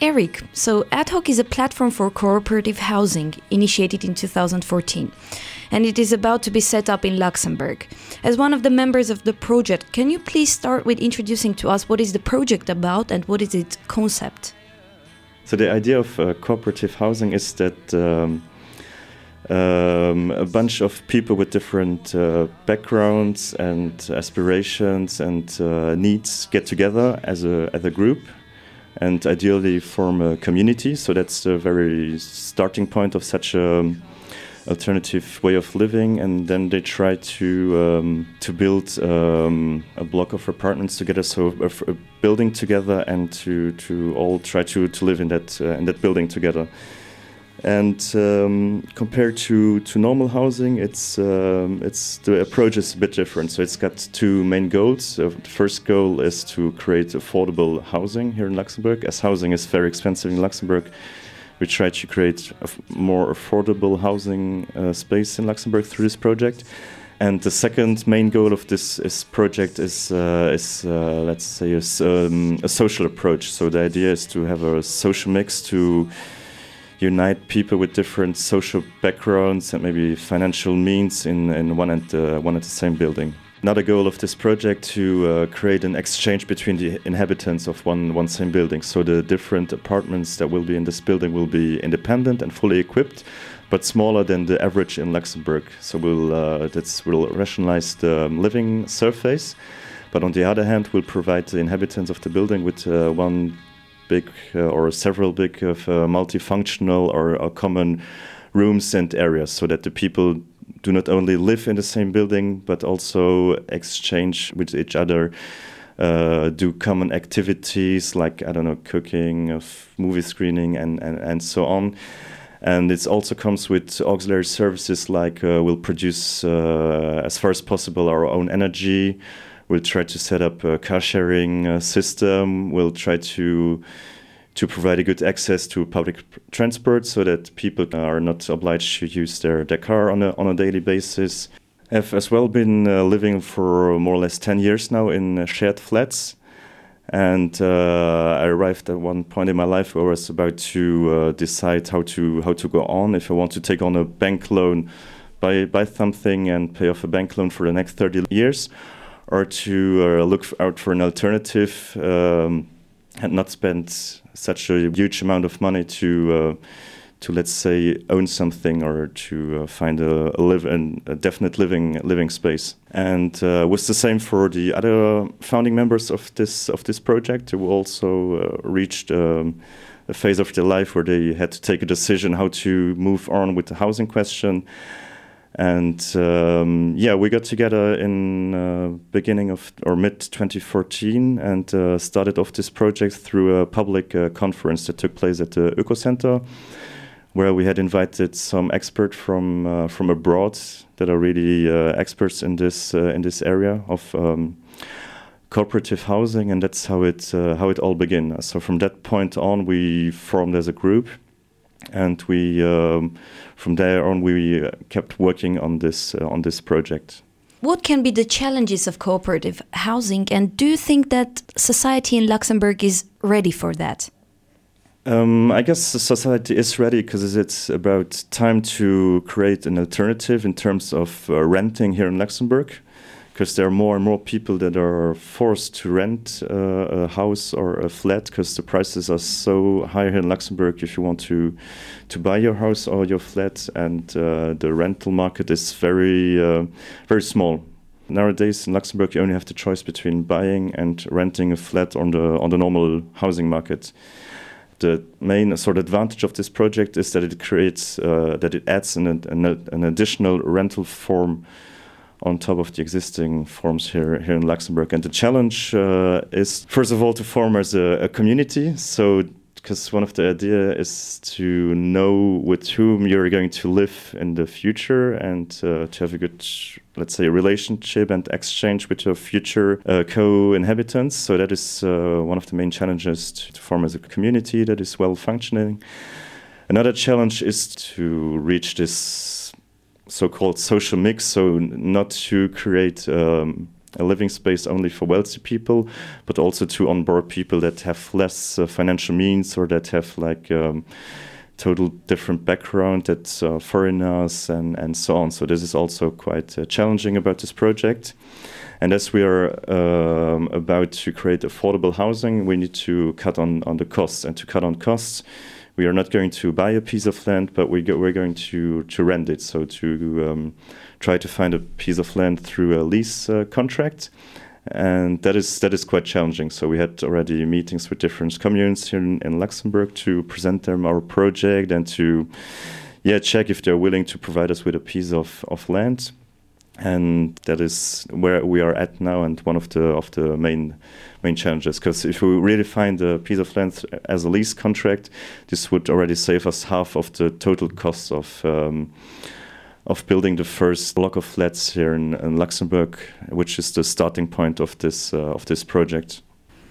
Eric, so AdHoc is a platform for cooperative housing initiated in 2014, and it is about to be set up in Luxembourg. As one of the members of the project, can you please start with introducing to us what is the project about and what is its concept? So, the idea of uh, cooperative housing is that um, um, a bunch of people with different uh, backgrounds and aspirations and uh, needs get together as a, as a group and ideally form a community. So that's the very starting point of such a alternative way of living. And then they try to um, to build um, a block of apartments together, so a, a, building together, and to to all try to to live in that uh, in that building together. And um, compared to, to normal housing, it's um, it's the approach is a bit different. So it's got two main goals. The first goal is to create affordable housing here in Luxembourg. As housing is very expensive in Luxembourg, we try to create more affordable housing uh, space in Luxembourg through this project. And the second main goal of this is project is, uh, is uh, let's say, a, um, a social approach. So the idea is to have a social mix to unite people with different social backgrounds and maybe financial means in, in one, and, uh, one and the same building. Another goal of this project to uh, create an exchange between the inhabitants of one, one same building. So the different apartments that will be in this building will be independent and fully equipped, but smaller than the average in Luxembourg. So we'll, uh, that's, will rationalize the living surface. But on the other hand, we'll provide the inhabitants of the building with uh, one big uh, or several big of uh, multifunctional or, or common rooms and areas so that the people do not only live in the same building but also exchange with each other uh, do common activities like I don't know cooking, of movie screening, and, and, and so on. And it also comes with auxiliary services like uh, we'll produce uh, as far as possible our own energy, We'll try to set up a car sharing uh, system. We'll try to to provide a good access to public transport so that people are not obliged to use their, their car on a, on a daily basis. I've as well been uh, living for more or less 10 years now in shared flats. And uh, I arrived at one point in my life where I was about to uh, decide how to how to go on. If I want to take on a bank loan, buy buy something and pay off a bank loan for the next 30 years, or to uh, look out for an alternative um, and not spend such a huge amount of money to uh, to let's say own something or to uh, find a, a live in a definite living living space. And uh, was the same for the other founding members of this of this project who also uh, reached um, a phase of their life where they had to take a decision how to move on with the housing question and um, yeah, we got together in uh, beginning of or mid 2014 and uh, started off this project through a public uh, conference that took place at the Eco Center, where we had invited some experts from uh, from abroad that are really uh, experts in this uh, in this area of. Um, cooperative housing and that's how it how it all began so from that point on we formed as a group and we um, from there on we uh, kept working on this uh, on this project. What can be the challenges of cooperative housing, and do you think that society in Luxembourg is ready for that? Um, I guess society is ready because it's about time to create an alternative in terms of uh, renting here in Luxembourg because there are more and more people that are forced to rent uh, a house or a flat because the prices are so high here in Luxembourg. If you want to to buy your house or your flat and uh, the rental market is very uh, very small. Nowadays in Luxembourg you only have the choice between buying and renting a flat on the on the normal housing market. The main sort of advantage of this project is that it creates uh, that it adds an, an, an additional rental form on top of the existing forms here here in Luxembourg. And the challenge uh, is first of all to form as a, a community. So because one of the idea is to know with whom you're going to live in the future and uh, to have a good let's say relationship and exchange with your future uh, co-inhabitants so that is uh, one of the main challenges to, to form as a community that is well functioning another challenge is to reach this so-called social mix, so not to create um, a living space only for wealthy people, but also to onboard people that have less uh, financial means or that have like um, total different background, that uh, foreigners and, and so on. So this is also quite uh, challenging about this project. And as we are um, about to create affordable housing, we need to cut on, on the costs. And to cut on costs, we are not going to buy a piece of land, but we go, we're going to, to rent it. So to um, try to find a piece of land through a lease uh, contract. And that is that is quite challenging. So we had already meetings with different communes here in, in Luxembourg to present them our project and to yeah check if they're willing to provide us with a piece of, of land and that is where we are at now and one of the of the main main challenges. Because if we really find a piece of land as a lease contract this would already save us half of the total cost of um, of building the first block of flats here in, in Luxembourg which is the starting point of this uh, of this project